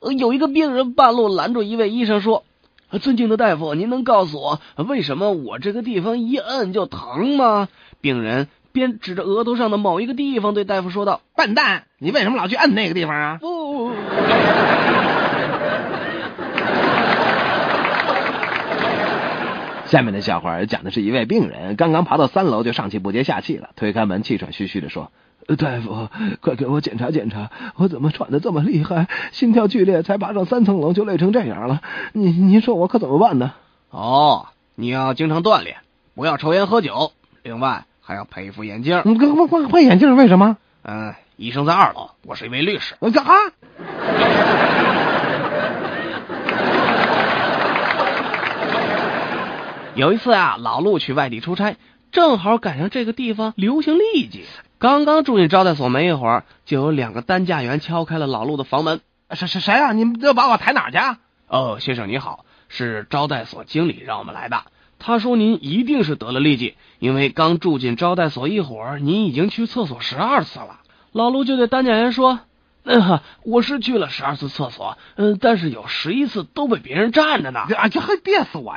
呃，有一个病人半路拦住一位医生说：“尊敬的大夫，您能告诉我为什么我这个地方一摁就疼吗？”病人边指着额头上的某一个地方对大夫说道：“笨蛋，你为什么老去摁那个地方啊？”不。下面的笑话讲的是一位病人刚刚爬到三楼就上气不接下气了，推开门气喘吁吁的说：“大夫，快给我检查检查，我怎么喘的这么厉害，心跳剧烈，才爬上三层楼就累成这样了？您您说我可怎么办呢？”哦，你要经常锻炼，不要抽烟喝酒，另外还要配一副眼镜。你换换换眼镜为什么？嗯，医生在二楼，我是一位律师。干有一次啊，老陆去外地出差，正好赶上这个地方流行痢疾。刚刚住进招待所没一会儿，就有两个担架员敲开了老陆的房门。谁谁谁啊？你们要把我抬哪去？哦，先生你好，是招待所经理让我们来的。他说您一定是得了痢疾，因为刚住进招待所一会儿，您已经去厕所十二次了。老陆就对担架员说：“嗯，我是去了十二次厕所，嗯，但是有十一次都被别人占着呢。啊，这还憋死我！”